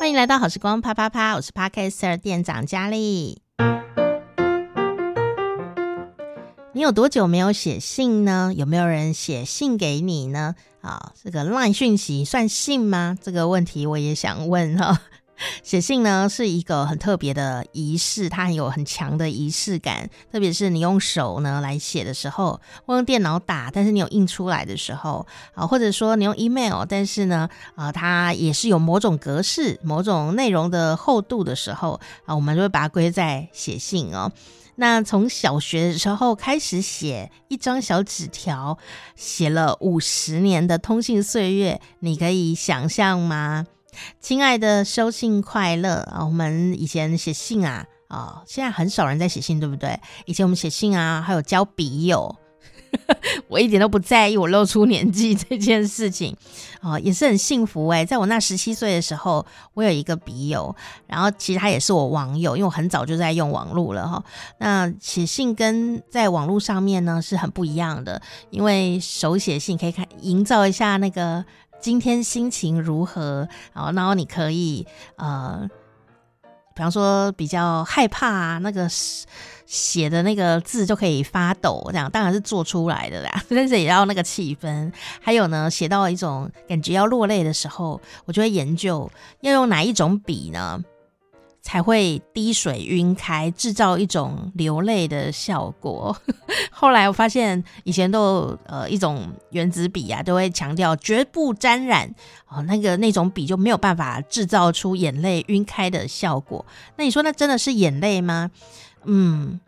欢迎来到好时光啪啪啪，我是 Podcaster 店长佳丽。你有多久没有写信呢？有没有人写信给你呢？啊，这个 LINE 讯息算信吗？这个问题我也想问哈。写信呢是一个很特别的仪式，它很有很强的仪式感。特别是你用手呢来写的时候，或用电脑打，但是你有印出来的时候啊，或者说你用 email，但是呢，啊，它也是有某种格式、某种内容的厚度的时候啊，我们就会把它归在写信哦。那从小学的时候开始写一张小纸条，写了五十年的通信岁月，你可以想象吗？亲爱的，收信快乐啊！我们以前写信啊，啊，现在很少人在写信，对不对？以前我们写信啊，还有交笔友，我一点都不在意我露出年纪这件事情啊，也是很幸福哎。在我那十七岁的时候，我有一个笔友，然后其实他也是我网友，因为我很早就在用网络了哈。那写信跟在网络上面呢是很不一样的，因为手写信可以看营造一下那个。今天心情如何？然后然后你可以呃，比方说比较害怕啊，那个写的那个字就可以发抖，这样当然是做出来的啦。但是也要那个气氛，还有呢，写到一种感觉要落泪的时候，我就会研究要用哪一种笔呢？才会滴水晕开，制造一种流泪的效果。后来我发现，以前都呃一种原子笔啊，都会强调绝不沾染哦，那个那种笔就没有办法制造出眼泪晕开的效果。那你说那真的是眼泪吗？嗯，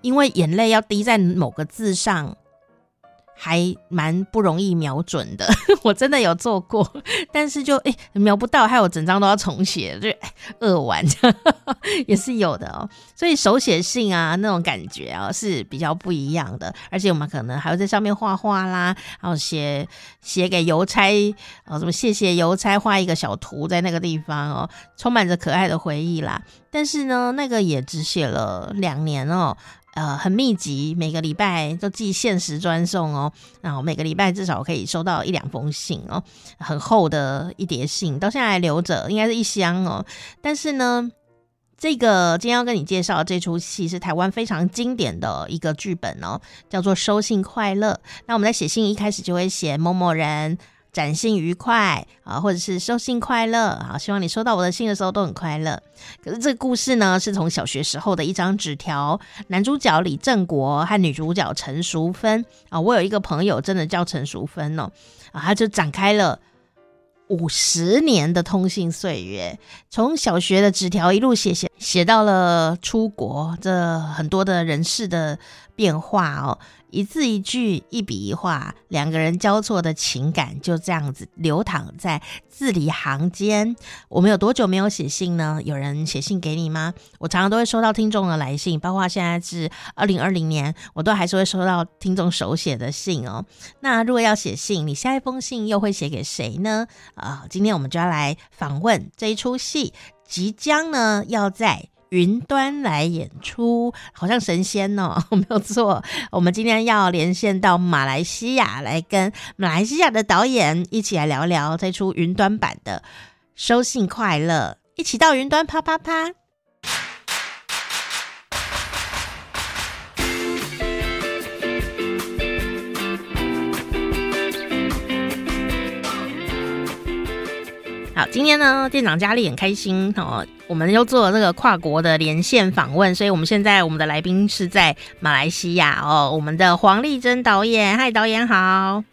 因为眼泪要滴在某个字上。还蛮不容易瞄准的，我真的有做过，但是就诶、瞄不到，还有整张都要重写，就扼腕，也是有的哦。所以手写信啊，那种感觉啊是比较不一样的，而且我们可能还会在上面画画啦，然后写写给邮差哦，什么谢谢邮差，画一个小图在那个地方哦，充满着可爱的回忆啦。但是呢，那个也只写了两年哦。呃，很密集，每个礼拜都寄限时专送哦。然后每个礼拜至少可以收到一两封信哦，很厚的一叠信，到现在还留着，应该是一箱哦。但是呢，这个今天要跟你介绍的这出戏是台湾非常经典的一个剧本哦，叫做《收信快乐》。那我们在写信一开始就会写某某人。展信愉快啊，或者是收信快乐啊，希望你收到我的信的时候都很快乐。可是这个故事呢，是从小学时候的一张纸条，男主角李正国和女主角陈淑芬啊，我有一个朋友真的叫陈淑芬哦，啊，他就展开了五十年的通信岁月，从小学的纸条一路写写写到了出国，这很多的人事的变化哦。一字一句，一笔一画，两个人交错的情感就这样子流淌在字里行间。我们有多久没有写信呢？有人写信给你吗？我常常都会收到听众的来信，包括现在是二零二零年，我都还是会收到听众手写的信哦。那如果要写信，你下一封信又会写给谁呢？啊，今天我们就要来访问这一出戏，即将呢要在。云端来演出，好像神仙哦，没有错。我们今天要连线到马来西亚，来跟马来西亚的导演一起来聊聊这出云端版的《收信快乐》，一起到云端啪啪啪。好，今天呢，店长佳丽很开心哦，我们又做了这个跨国的连线访问，所以我们现在我们的来宾是在马来西亚哦，我们的黄丽珍导演，嗨，导演好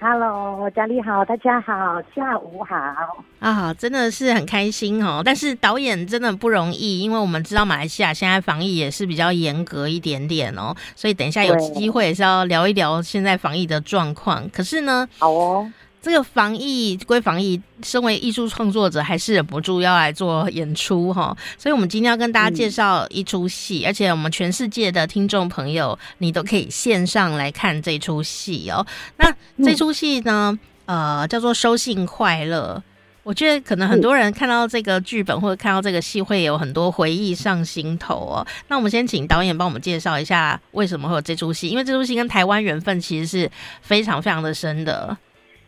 ，Hello，佳丽好，大家好，下午好。啊，真的是很开心哦，但是导演真的不容易，因为我们知道马来西亚现在防疫也是比较严格一点点哦，所以等一下有机会也是要聊一聊现在防疫的状况，可是呢，好哦。这个防疫归防疫，身为艺术创作者，还是忍不住要来做演出哈。所以，我们今天要跟大家介绍一出戏，嗯，而且我们全世界的听众朋友，你都可以线上来看这出戏哦。那这出戏呢，呃，叫做《收信快乐》。我觉得可能很多人看到这个剧本或者看到这个戏，会有很多回忆上心头哦。那我们先请导演帮我们介绍一下，为什么会有这出戏？因为这出戏跟台湾缘分其实是非常非常的深的。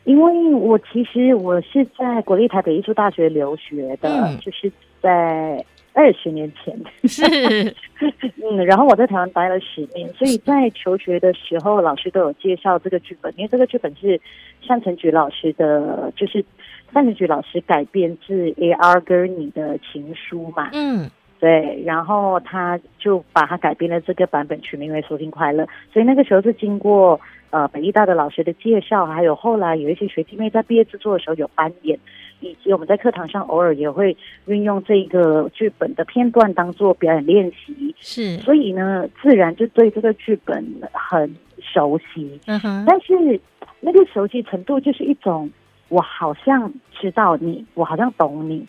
因为我其实我是在国立台北艺术大学留学的，嗯、就是在二十年前。是，嗯，然后我在台湾待了十年，所以在求学的时候，老师都有介绍这个剧本，因为这个剧本是单成菊老师的，就是单成菊老师改编自 A.R. Gurney 的情书嘛。嗯。对，然后他就把它改编了这个版本，取名为《收听快乐》。所以那个时候是经过呃北艺大的老师的介绍，还有后来有一些学弟妹在毕业制作的时候有扮演，以及我们在课堂上偶尔也会运用这个剧本的片段当做表演练习。是，所以呢，自然就对这个剧本很熟悉。嗯哼，但是那个熟悉程度就是一种，我好像知道你，我好像懂你，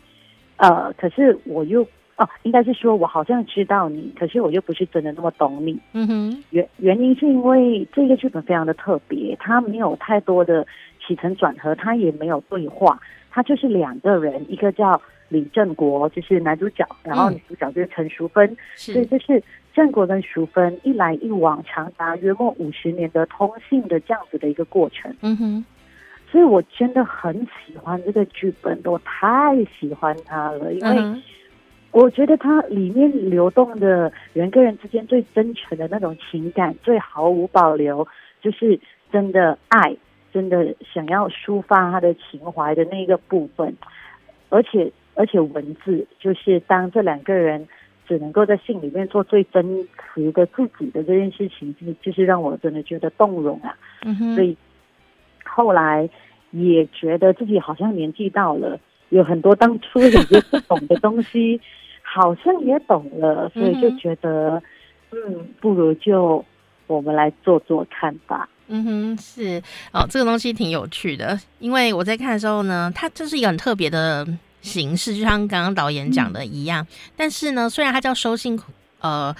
呃，可是我又。哦，应该是说，我好像知道你，可是我又不是真的那么懂你。嗯哼，原原因是因为这个剧本非常的特别，它没有太多的起承转合，它也没有对话，它就是两个人，一个叫李正国，就是男主角，然后女主角就是陈淑芬，嗯、所以就是正国跟淑芬一来一往，长达约莫五十年的通信的这样子的一个过程。嗯哼，所以我真的很喜欢这个剧本，我太喜欢它了，因为。嗯我觉得它里面流动的人跟人之间最真诚的那种情感，最毫无保留，就是真的爱，真的想要抒发他的情怀的那个部分。而且，而且文字就是当这两个人只能够在信里面做最真实的自己的这件事情，就是就是让我真的觉得动容啊。嗯哼。所以后来也觉得自己好像年纪到了。有很多当初也不懂的东西，好像也懂了，所以就觉得，嗯，不如就我们来做做看吧。嗯哼，是哦，这个东西挺有趣的，因为我在看的时候呢，它这是一个很特别的形式，就像刚刚导演讲的一样。嗯、但是呢，虽然它叫收信，呃。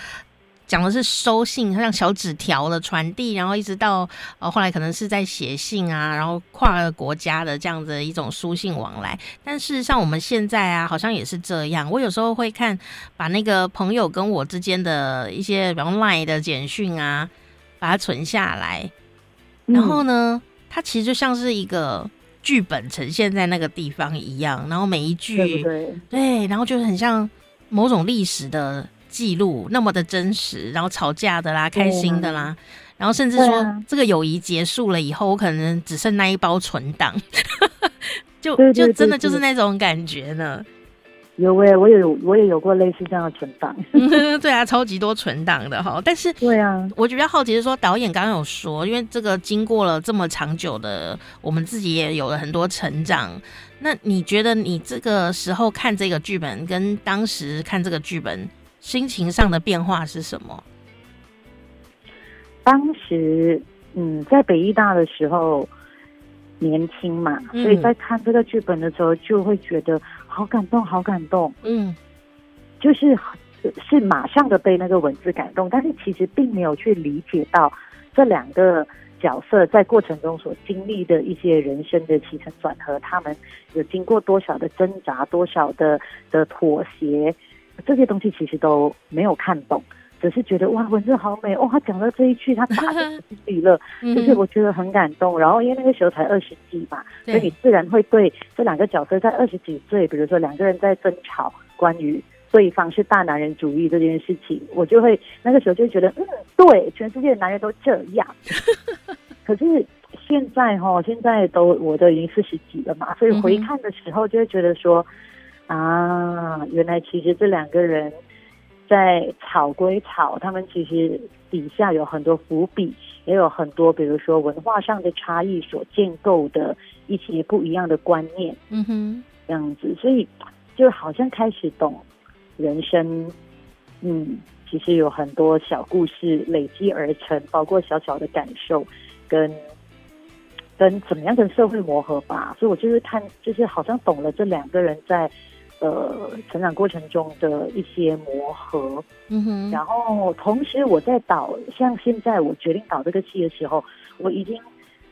讲的是收信，像小纸条的传递，然后一直到呃后来可能是在写信啊，然后跨了国家的这样子的一种书信往来。但是像我们现在啊，好像也是这样。我有时候会看，把那个朋友跟我之间的一些比方 LINE 的简讯啊，把它存下来。然后呢，它其实就像是一个剧本呈现在那个地方一样。然后每一句，对对，对，然后就很像某种历史的。记录那么的真实，然后吵架的啦，开心的啦，然后甚至说、啊、这个友谊结束了以后，我可能只剩那一包存档，就就真的就是那种感觉呢。有诶，我也有，我也有过类似这样的存档。对啊，超级多存档的哈。但是，对啊，我比较好奇是说，导演刚刚有说，因为这个经过了这么长久的，我们自己也有了很多成长。那你觉得你这个时候看这个剧本，跟当时看这个剧本？心情上的变化是什么？当时，嗯，在北艺大的时候，年轻嘛，嗯，所以在看这个剧本的时候，就会觉得好感动，好感动。嗯，就是是马上的被那个文字感动，但是其实并没有去理解到这两个角色在过程中所经历的一些人生的起承转合，他们有经过多少的挣扎，多少的的妥协。这些东西其实都没有看懂，只是觉得哇，文字好美哦！他讲到这一句，他打进 心里了，就是我觉得很感动。然后因为那个时候才二十几嘛，所以你自然会对这两个角色在二十几岁，比如说两个人在争吵关于对方是大男人主义这件事情，我就会那个时候就觉得嗯，对，全世界的男人都这样。可是现在哈、哦，现在都我都已经四十几了嘛，所以回看的时候就会觉得说。啊，原来其实这两个人在吵归吵，他们其实底下有很多伏笔，也有很多，比如说文化上的差异所建构的一些不一样的观念。嗯哼，这样子，所以就好像开始懂人生。嗯，其实有很多小故事累积而成，包括小小的感受跟跟怎么样跟社会磨合吧。所以我就是看，就是好像懂了这两个人在。呃，成长过程中的一些磨合，嗯哼，然后同时我在导，像现在我决定导这个戏的时候，我已经，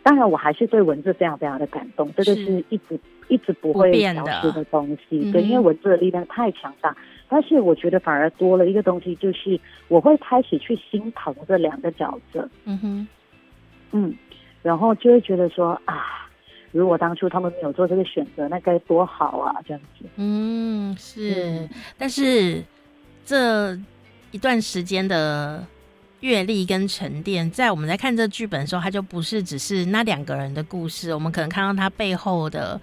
当然我还是对文字非常非常的感动，这个是。一直一直不会消失的东西，对，因为文字的力量太强大。但是我觉得反而多了一个东西，就是我会开始去心疼这两个角色，嗯哼，嗯，然后就会觉得说啊。如果当初他们没有做这个选择，那该多好啊！这样子。嗯，是。但是这一段时间的阅历跟沉淀，在我们在看这剧本的时候，它就不是只是那两个人的故事，我们可能看到他背后的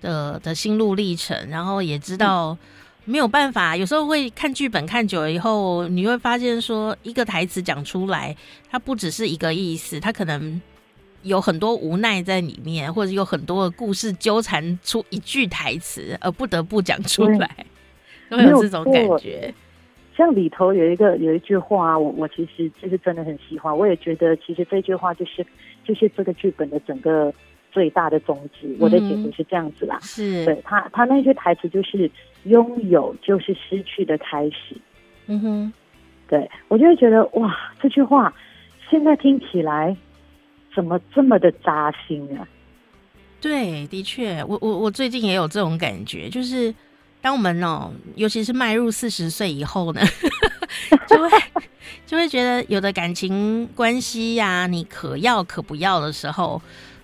的的心路历程，然后也知道没有办法。有时候会看剧本看久了以后，你会发现说，一个台词讲出来，它不只是一个意思，它可能。有很多无奈在里面，或者有很多的故事纠缠出一句台词，而不得不讲出来，都 有这种感觉。像里头有一个有一句话，我我其实就是真的很喜欢，我也觉得其实这句话就是就是这个剧本的整个最大的宗旨。嗯、我的解读是这样子啦，是对他他那句台词就是“拥有就是失去的开始”。嗯哼，对我就会觉得哇，这句话现在听起来。怎么这么的扎心啊？对，的确，我我我最近也有这种感觉，就是当我们哦，尤其是迈入四十岁以后呢，就会 就会觉得有的感情关系呀、啊，你可要可不要的时候，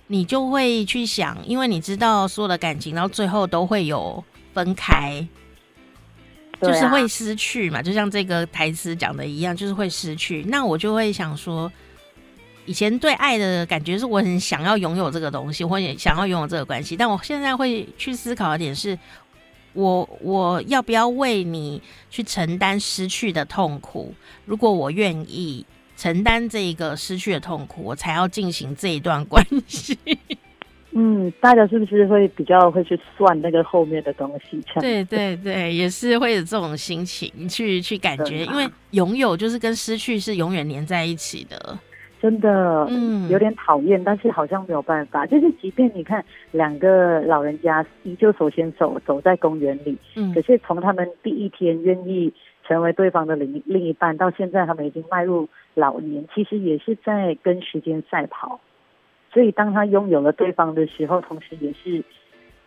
你就会去想，因为你知道所有的感情到最后都会有分开，就是会失去嘛，就像这个台词讲的一样，就是会失去。那我就会想说。以前对爱的感觉是我很想要拥有这个东西，或者想要拥有这个关系，但我现在会去思考的点是，我我要不要为你去承担失去的痛苦？如果我愿意承担这一个失去的痛苦，我才要进行这一段关系。嗯，大家是不是会比较会去算那个后面的东西？对对对，也是会有这种心情去去感觉，因为拥有就是跟失去是永远连在一起的。真的，嗯，有点讨厌，但是好像没有办法。就是即便你看两个老人家依旧手牵手走在公园里，嗯，可是从他们第一天愿意成为对方的另另一半，到现在他们已经迈入老年，其实也是在跟时间赛跑。所以当他拥有了对方的时候，同时也是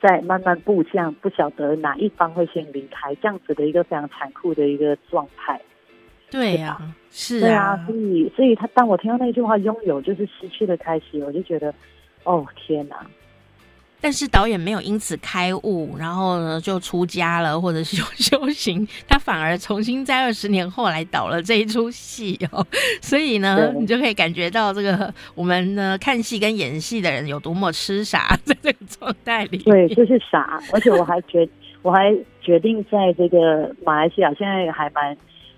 在慢慢步向不晓得哪一方会先离开，这样子的一个非常残酷的一个状态。对呀、啊，是啊，所以，所以他当我听到那句话“拥有就是失去的开始”，我就觉得，哦天哪！但是导演没有因此开悟，然后呢就出家了，或者是修修行，他反而重新在二十年后来导了这一出戏哦。所以呢，你就可以感觉到这个我们呢看戏跟演戏的人有多么痴傻，在这个状态里。对，就是傻，而且我还决我还决定在这个马来西亚，现在还蛮。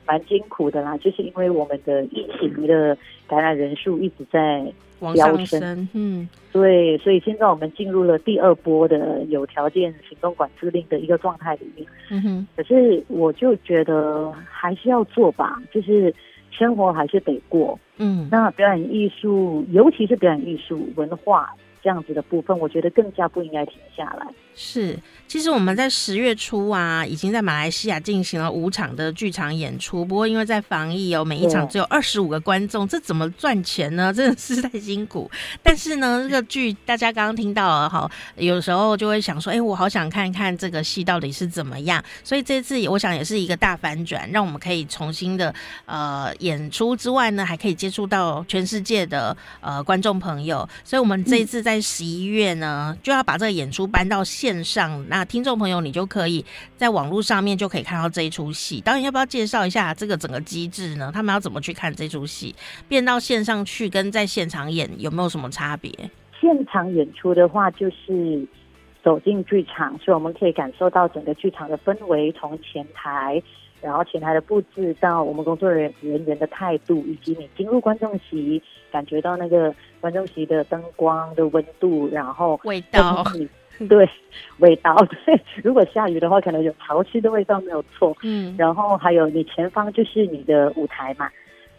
蛮辛苦的啦，就是因为我们的疫情的感染人数一直在飙升，嗯，对，所以现在我们进入了第二波的有条件行动管制令的一个状态里面。嗯哼，可是我就觉得还是要做吧，就是生活还是得过。嗯，那表演艺术，尤其是表演艺术文化。这样子的部分，我觉得更加不应该停下来。是，其实我们在十月初啊，已经在马来西亚进行了五场的剧场演出。不过因为在防疫哦，每一场只有二十五个观众，这怎么赚钱呢？真的是太辛苦。但是呢，这个剧大家刚刚听到了哈，有时候就会想说，哎，我好想看看这个戏到底是怎么样。所以这次我想也是一个大反转，让我们可以重新的呃演出之外呢，还可以接触到全世界的呃观众朋友。所以我们这一次在在十一月呢，就要把这个演出搬到线上。那听众朋友，你就可以在网络上面就可以看到这一出戏。导演要不要介绍一下这个整个机制呢？他们要怎么去看这出戏？变到线上去跟在现场演有没有什么差别？现场演出的话，就是走进剧场，所以我们可以感受到整个剧场的氛围，从前台。然后前台的布置到我们工作人人员的态度，以及你进入观众席，感觉到那个观众席的灯光的温度，然后味道，对，味道，对。如果下雨的话，可能有潮湿的味道，没有错。嗯。然后还有你前方就是你的舞台嘛，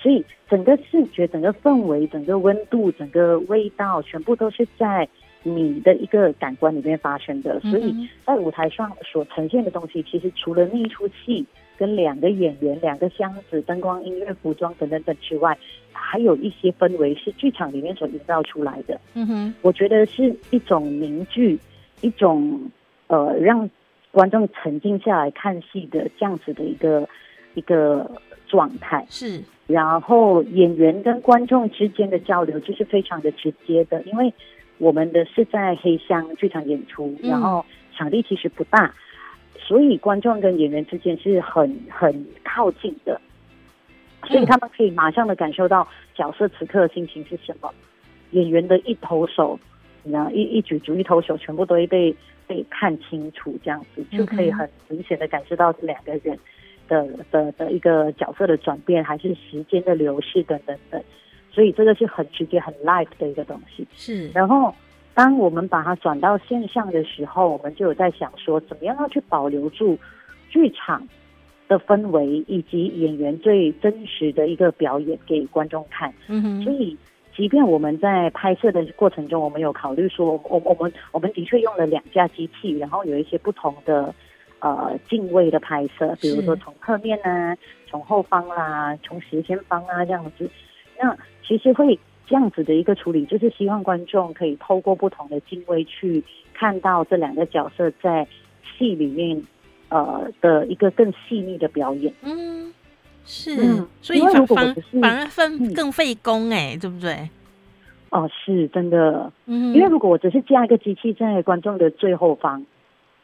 所以整个视觉、整个氛围、整个温度、整个味道，全部都是在你的一个感官里面发生的。所以在舞台上所呈现的东西，其实除了那一出戏。跟两个演员、两个箱子、灯光、音乐、服装等等等之外，还有一些氛围是剧场里面所营造出来的。嗯哼，我觉得是一种凝聚，一种呃让观众沉浸下来看戏的这样子的一个一个状态。是，然后演员跟观众之间的交流就是非常的直接的，因为我们的是在黑箱剧场演出，然后场地其实不大，所以观众跟演员之间是很很靠近的，所以他们可以马上的感受到角色此刻的心情是什么，演员的一投手，然后一一举足一投手，全部都会被被看清楚，这样子就可以很明显的感受到这两个人的的的一个角色的转变，还是时间的流逝等等等。所以这个是很直接、很 live 的一个东西。是。然后，当我们把它转到线上的时候，我们就有在想说，怎么样要去保留住剧场的氛围，以及演员最真实的一个表演给观众看。嗯哼。所以，即便我们在拍摄的过程中，我们有考虑说，我我们我们的确用了两架机器，然后有一些不同的呃敬畏的拍摄，比如说从侧面啊，从后方啦，从斜前方啊这样子。那其实会这样子的一个处理，就是希望观众可以透过不同的镜位去看到这两个角色在戏里面呃的一个更细腻的表演。嗯，是，嗯、所以反反反而分更费工哎，对不对？哦，是真的。嗯，因为如果我只是加一个机器在观众的最后方，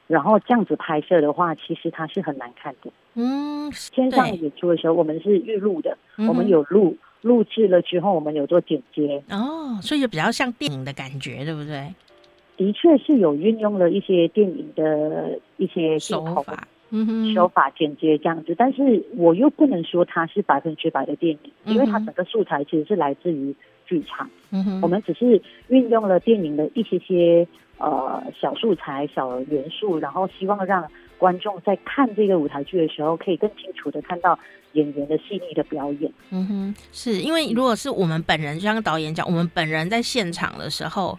然后这样子拍摄的话，其实它是很难看的。嗯，线上演出的时候，我们是预录的，嗯、我们有录。录制了之后，我们有做剪接哦，所以就比较像电影的感觉，对不对？的确是有运用了一些电影的一些手法，嗯哼，手法剪接这样子。但是我又不能说它是百分之百的电影，嗯、因为它整个素材其实是来自于剧场。嗯哼，我们只是运用了电影的一些些呃小素材、小元素，然后希望让。观众在看这个舞台剧的时候，可以更清楚的看到演员的细腻的表演。嗯哼，是因为如果是我们本人，就像导演讲，我们本人在现场的时候，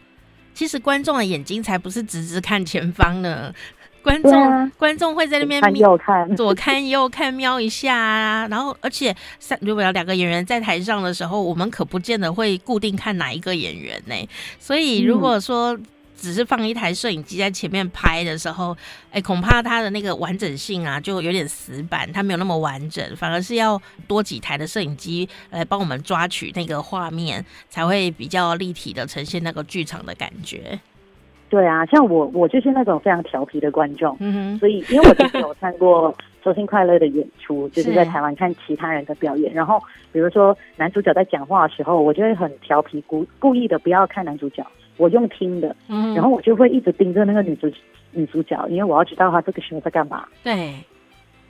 其实观众的眼睛才不是直直看前方呢。观众、啊、观众会在那边看右看，左看右看，瞄一下啊。然后，而且三如果要两个演员在台上的时候，我们可不见得会固定看哪一个演员呢。所以，如果说。嗯只是放一台摄影机在前面拍的时候，哎，恐怕它的那个完整性啊，就有点死板，它没有那么完整，反而是要多几台的摄影机来帮我们抓取那个画面，才会比较立体的呈现那个剧场的感觉。对啊，像我，我就是那种非常调皮的观众，嗯哼，所以因为我之前有看过周星快乐的演出，就是在台湾看其他人的表演，然后比如说男主角在讲话的时候，我就会很调皮，故故意的不要看男主角。我用听的，嗯，然后我就会一直盯着那个女主女主角，因为我要知道她这个时候在干嘛。对，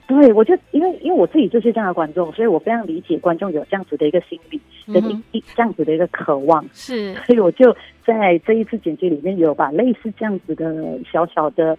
对，我就因为因为我自己就是这样的观众，所以我非常理解观众有这样子的一个心理，的一一这样子的一个渴望。是，所以我就在这一次剪辑里面有把类似这样子的小小的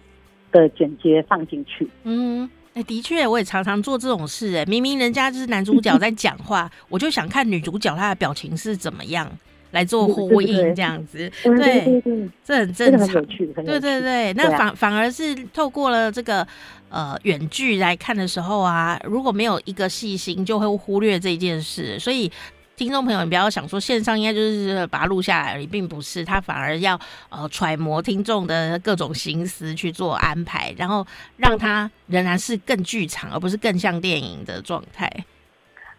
的剪接放进去。嗯，哎，的确，我也常常做这种事。哎，明明人家就是男主角在讲话，我就想看女主角她的表情是怎么样。来做呼应这样子，对，对，对，对，这很正常，对对对。那反反而是透过了这个呃远距来看的时候啊，如果没有一个细心，就会忽略这件事。所以听众朋友，你不要想说线上应该就是把它录下来而已，并不是，他反而要呃揣摩听众的各种心思去做安排，然后让他仍然是更剧场，而不是更像电影的状态。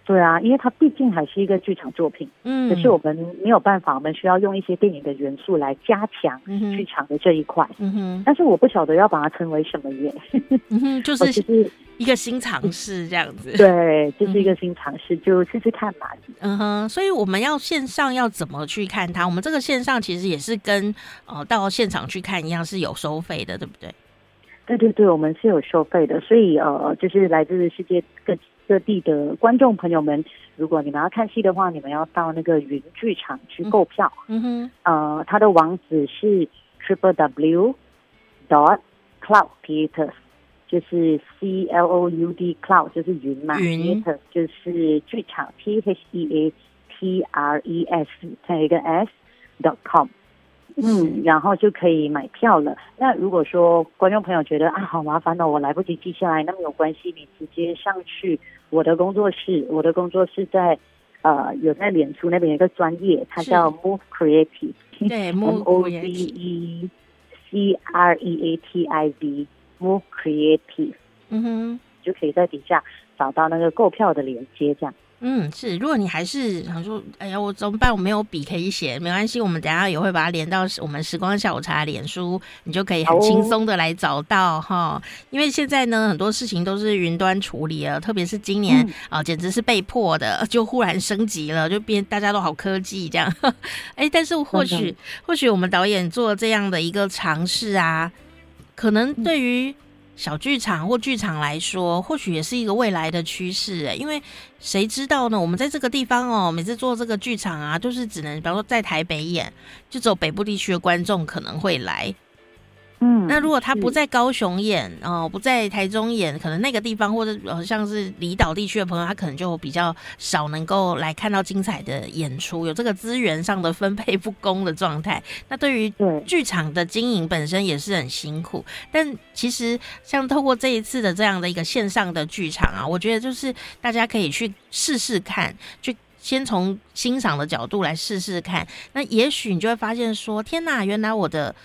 对啊，因为它毕竟还是一个剧场作品，嗯，可是我们没有办法，我们需要用一些电影的元素来加强剧场的这一块，嗯哼。但是我不晓得要把它称为什么耶，嗯哼，就是就是一个新尝试这样子，对，就是一个新尝试，就试试看嘛，嗯哼。所以我们要线上要怎么去看它？我们这个线上其实也是跟呃到现场去看一样是有收费的，对不对？对对对，我们是有收费的，所以呃，就是来自世界各。各地的观众朋友们，如果你们要看戏的话，你们要到那个云剧场去购票。嗯哼，呃，它的网址是 triple w dot cloud theaters，就是 c l o u d cloud 就是云嘛，theaters 就是剧场 t h e a t r e s 再一个 s dot com。嗯，然后就可以买票了。那如果说观众朋友觉得啊，好麻烦哦，我来不及记下来，那么有关系，你直接上去我的工作室。我的工作室在呃有在脸书那边有一个专业，它叫 Move Creative，对，M O V E C R E A T I V，Move Creative，嗯哼，就可以在底下找到那个购票的链接，这样。嗯，是。如果你还是想说，哎呀，我怎么办？我没有笔可以写，没关系，我们等下也会把它连到我们时光下午茶脸书，你就可以很轻松的来找到哈、哦。因为现在呢，很多事情都是云端处理了，特别是今年啊、嗯哦，简直是被迫的，就忽然升级了，就变大家都好科技这样。哎，但是或许或许我们导演做这样的一个尝试啊，可能对于。小剧场或剧场来说，或许也是一个未来的趋势诶，因为谁知道呢？我们在这个地方哦，每次做这个剧场啊，就是只能，比方说在台北演，就只有北部地区的观众可能会来。嗯，那如果他不在高雄演哦，不在台中演，可能那个地方或者呃像是离岛地区的朋友，他可能就比较少能够来看到精彩的演出，有这个资源上的分配不公的状态。那对于剧场的经营本身也是很辛苦。但其实像透过这一次的这样的一个线上的剧场啊，我觉得就是大家可以去试试看，去先从欣赏的角度来试试看。那也许你就会发现说，天哪，原来我的。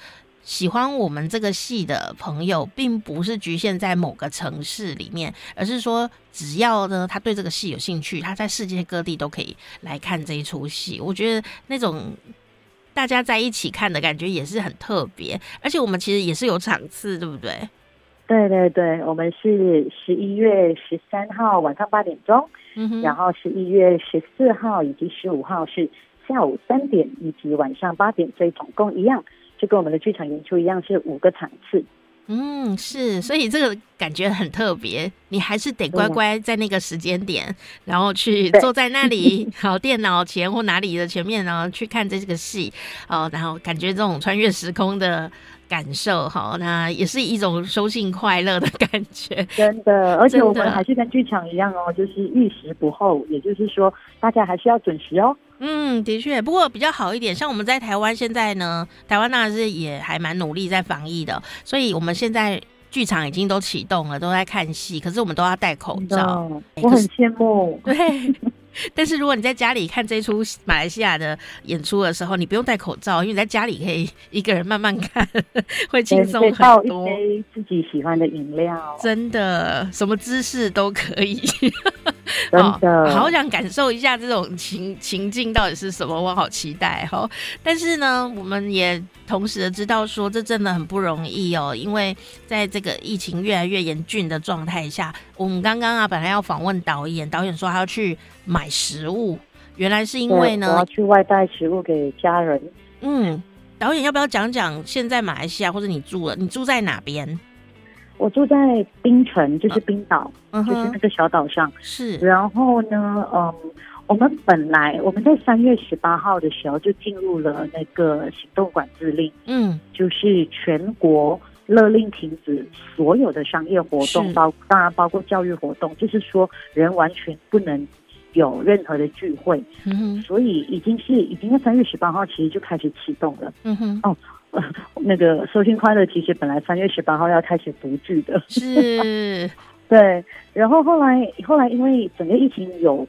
喜欢我们这个戏的朋友，并不是局限在某个城市里面，而是说，只要呢他对这个戏有兴趣，他在世界各地都可以来看这一出戏。我觉得那种大家在一起看的感觉也是很特别，而且我们其实也是有场次，对不对？对对对，我们是十一月十三号晚上八点钟，嗯哼，然后十一月十四号以及十五号是下午三点以及晚上八点，所以总共一样。就跟我们的剧场演出一样，是五个场次。嗯，是，所以这个感觉很特别。你还是得乖乖在那个时间点，嗯、然后去坐在那里，好电脑前或哪里的前面然后，去看这个戏。哦，然后感觉这种穿越时空的感受，哈，那也是一种收信快乐的感觉。真的，而且我们还是跟剧场一样哦，就是遇时不候，也就是说，大家还是要准时哦。嗯，的确，不过比较好一点。像我们在台湾现在呢，台湾当然是也还蛮努力在防疫的，所以我们现在剧场已经都启动了，都在看戏，可是我们都要戴口罩。我很羡慕。对。但是如果你在家里看这出马来西亚的演出的时候，你不用戴口罩，因为你在家里可以一个人慢慢看，会轻松很多。一杯自己喜欢的饮料，真的什么姿势都可以。真 的，好想感受一下这种情情境到底是什么，我好期待哈。但是呢，我们也同时的知道说，这真的很不容易哦，因为在这个疫情越来越严峻的状态下，我们刚刚啊本来要访问导演，导演说他要去买食物，原来是因为呢，我要去外带食物给家人。嗯，导演要不要讲讲现在马来西亚或者你住了，你住在哪边？我住在冰城，就是冰岛，嗯，就是那个小岛上。是，然后呢，嗯，我们本来我们在三月十八号的时候就进入了那个行动管制令，嗯，就是全国勒令停止所有的商业活动，包当然包括教育活动，就是说人完全不能有任何的聚会。嗯哼，所以已经是已经在三月十八号其实就开始启动了。嗯哼，哦。那个收听快乐，其实本来三月十八号要开始读剧的，是，对。然后后来后来因为整个疫情有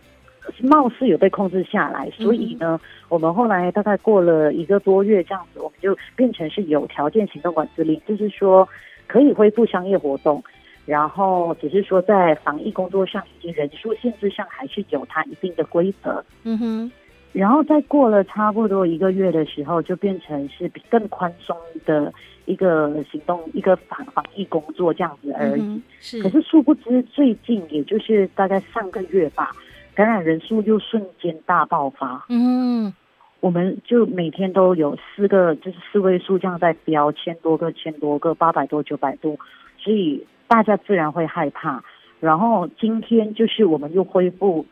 貌似有被控制下来，所以呢，我们后来大概过了一个多月这样子，我们就变成是有条件行动管制令，就是说可以恢复商业活动，然后只是说在防疫工作上以及人数限制上还是有它一定的规则。嗯哼。然后再过了差不多一个月的时候，就变成是比更宽松的一个行动，一个防防疫工作这样子而已。嗯、是。可是殊不知，最近也就是大概上个月吧，感染人数又瞬间大爆发。嗯。我们就每天都有四个，就是四位数这样在飙，千多个、千多个、八百多、九百多，所以大家自然会害怕。然后今天就是我们又恢复。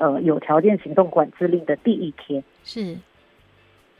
呃，有条件行动管制令的第一天是，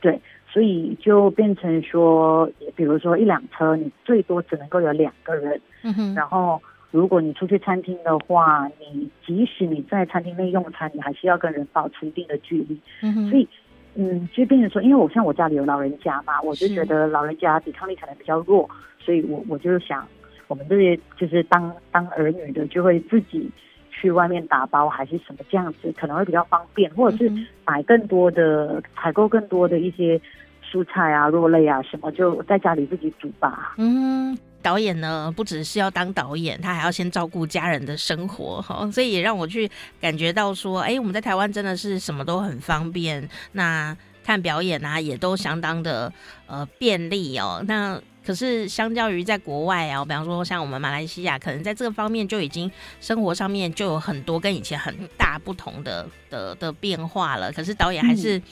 对，所以就变成说，比如说一辆车，你最多只能够有两个人。嗯哼。然后，如果你出去餐厅的话，你即使你在餐厅内用餐，你还是要跟人保持一定的距离。嗯。所以，嗯，就变成说，因为我像我家里有老人家嘛，我就觉得老人家抵抗力可能比较弱，所以我我就想，我们这些就是当当儿女的，就会自己。去外面打包还是什么这样子，可能会比较方便，或者是买更多的、采购更多的一些蔬菜啊、肉类啊什么，就在家里自己煮吧。嗯，导演呢，不只是要当导演，他还要先照顾家人的生活哈，所以也让我去感觉到说，哎，我们在台湾真的是什么都很方便，那看表演啊，也都相当的呃便利哦。那可是相较于在国外啊，比方说像我们马来西亚，可能在这个方面就已经生活上面就有很多跟以前很大不同的的的变化了。可是导演还是。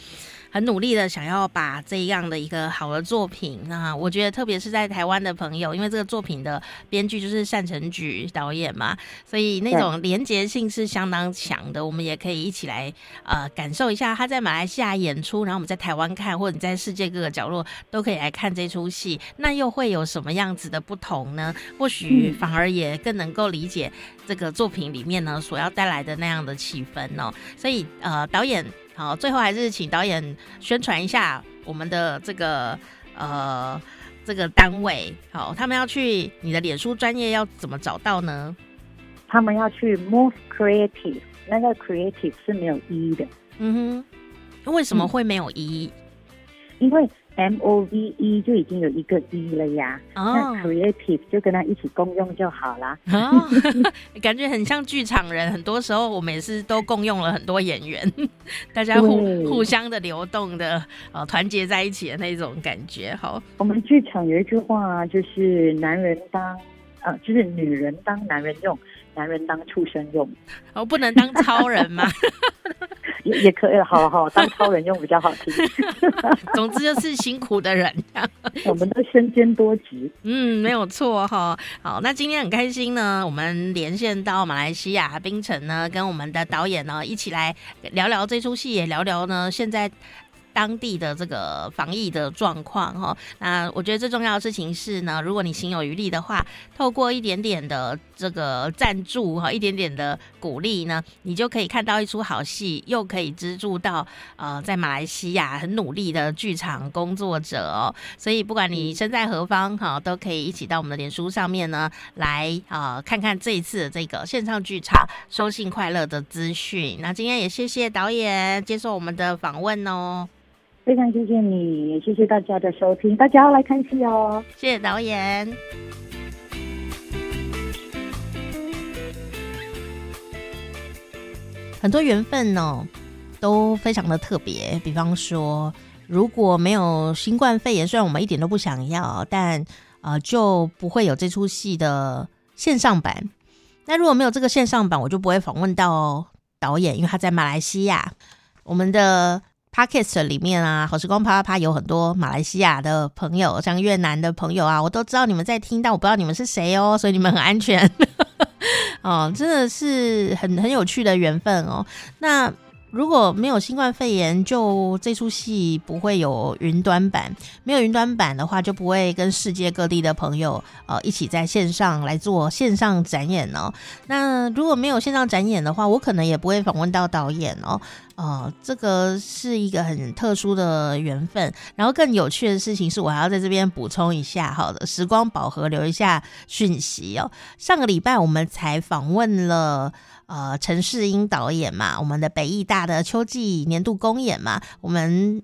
很努力的想要把这样的一个好的作品，那我觉得特别是在台湾的朋友，因为这个作品的编剧就是单成举导演嘛，所以那种连结性是相当强的。我们也可以一起来呃感受一下他在马来西亚演出，然后我们在台湾看，或者你在世界各个角落都可以来看这出戏，那又会有什么样子的不同呢？或许反而也更能够理解这个作品里面呢所要带来的那样的气氛哦。所以呃导演。好，最后还是请导演宣传一下我们的这个呃这个单位。好，他们要去你的脸书专业要怎么找到呢？他们要去 Move Creative，那个 Creative 是没有 E 的。嗯哼，为什么会没有 E？、嗯、因为。M O V E 就已经有一个 E 了呀，哦、那 Creative 就跟他一起共用就好啦。哦、感觉很像剧场人，很多时候我们也是都共用了很多演员，大家互互相的流动的，呃，团结在一起的那种感觉。好，我们剧场有一句话，就是男人当，呃，就是女人当男人用，男人当畜生用。哦，不能当超人吗？也也可以，好好当超人用比较好听。总之就是辛苦的人，我们都身兼多职。嗯，没有错哈。好，那今天很开心呢，我们连线到马来西亚槟城呢，跟我们的导演呢一起来聊聊这出戏，也聊聊呢现在。当地的这个防疫的状况哈，那我觉得最重要的事情是呢，如果你行有余力的话，透过一点点的这个赞助哈，一点点的鼓励呢，你就可以看到一出好戏，又可以资助到呃在马来西亚很努力的剧场工作者哦。所以不管你身在何方哈，都可以一起到我们的脸书上面呢来啊、呃、看看这一次的这个线上剧场收信快乐的资讯。那今天也谢谢导演接受我们的访问哦。非常谢谢你，也谢谢大家的收听，大家要来看戏哦。谢谢导演。很多缘分哦，都非常的特别。比方说，如果没有新冠肺炎，虽然我们一点都不想要，但呃就不会有这出戏的线上版。那如果没有这个线上版，我就不会访问到导演，因为他在马来西亚。我们的。Podcast 里面啊，好时光啪啪啪有很多马来西亚的朋友，像越南的朋友啊，我都知道你们在听，但我不知道你们是谁哦，所以你们很安全 哦，真的是很很有趣的缘分哦。那。如果没有新冠肺炎，就这出戏不会有云端版。没有云端版的话，就不会跟世界各地的朋友呃一起在线上来做线上展演哦。那如果没有线上展演的话，我可能也不会访问到导演哦。呃，这个是一个很特殊的缘分。然后更有趣的事情是我还要在这边补充一下，好的，时光宝盒留一下讯息哦。上个礼拜我们才访问了。呃，陈世英导演嘛，我们的北艺大的秋季年度公演嘛，我们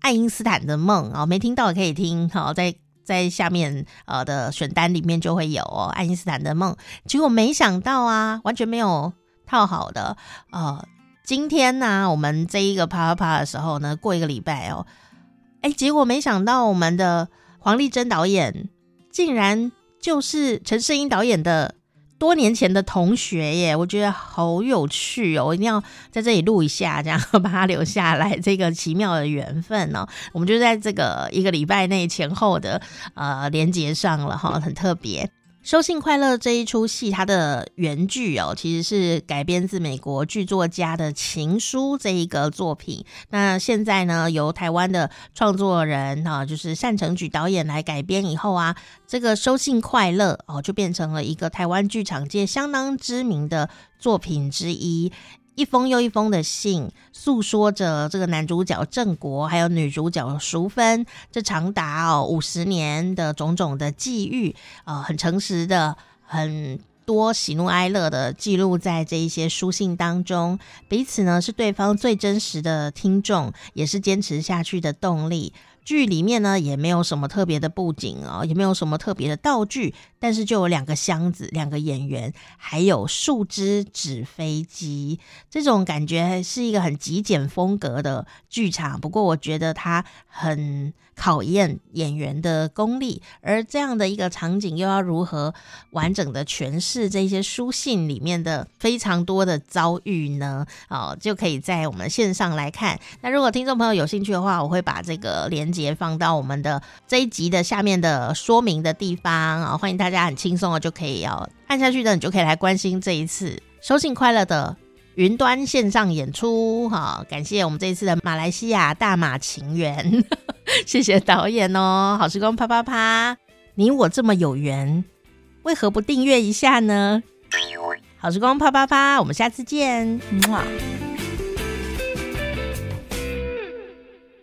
爱因斯坦的梦啊、哦，没听到可以听，好、哦，在在下面呃的选单里面就会有哦，爱因斯坦的梦。结果没想到啊，完全没有套好的。呃，今天呢、我们这一个啪啪啪的时候呢，过一个礼拜哦，哎，结果没想到我们的黄丽珍导演竟然就是陈世英导演的。多年前的同学耶，我觉得好有趣哦！我一定要在这里录一下，这样 把它留下来。这个奇妙的缘分哦，我们就在这个一个礼拜内前后的呃连接上了哈，很特别。收信快乐这一出戏，它的原剧哦，其实是改编自美国剧作家的情书这一个作品。那现在呢，由台湾的创作人哈，就是单成菊导演来改编以后啊，这个收信快乐哦，就变成了一个台湾剧场界相当知名的作品之一。一封又一封的信，诉说着这个男主角郑国还有女主角淑芬这长达哦五十年的种种的际遇，呃，很诚实的，很多喜怒哀乐的记录在这一些书信当中。彼此呢是对方最真实的听众，也是坚持下去的动力。剧里面呢，也没有什么特别的布景哦，也没有什么特别的道具，但是就有两个箱子，两个演员，还有树枝纸飞机，这种感觉是一个很极简风格的剧场。不过我觉得它很考验演员的功力，而这样的一个场景又要如何完整的诠释这些书信里面的非常多的遭遇呢？哦，就可以在我们线上来看。那如果听众朋友有兴趣的话，我会把这个连接放到我们的这一集的下面的说明的地方啊，欢迎大家很轻松的就可以要按下去的，你就可以来关心这一次收信快乐的云端线上演出。好，感谢我们这一次的马来西亚大马情缘，谢谢导演哦。好时光啪啪啪，你我这么有缘，为何不订阅一下呢？好时光啪啪啪，我们下次见。嗯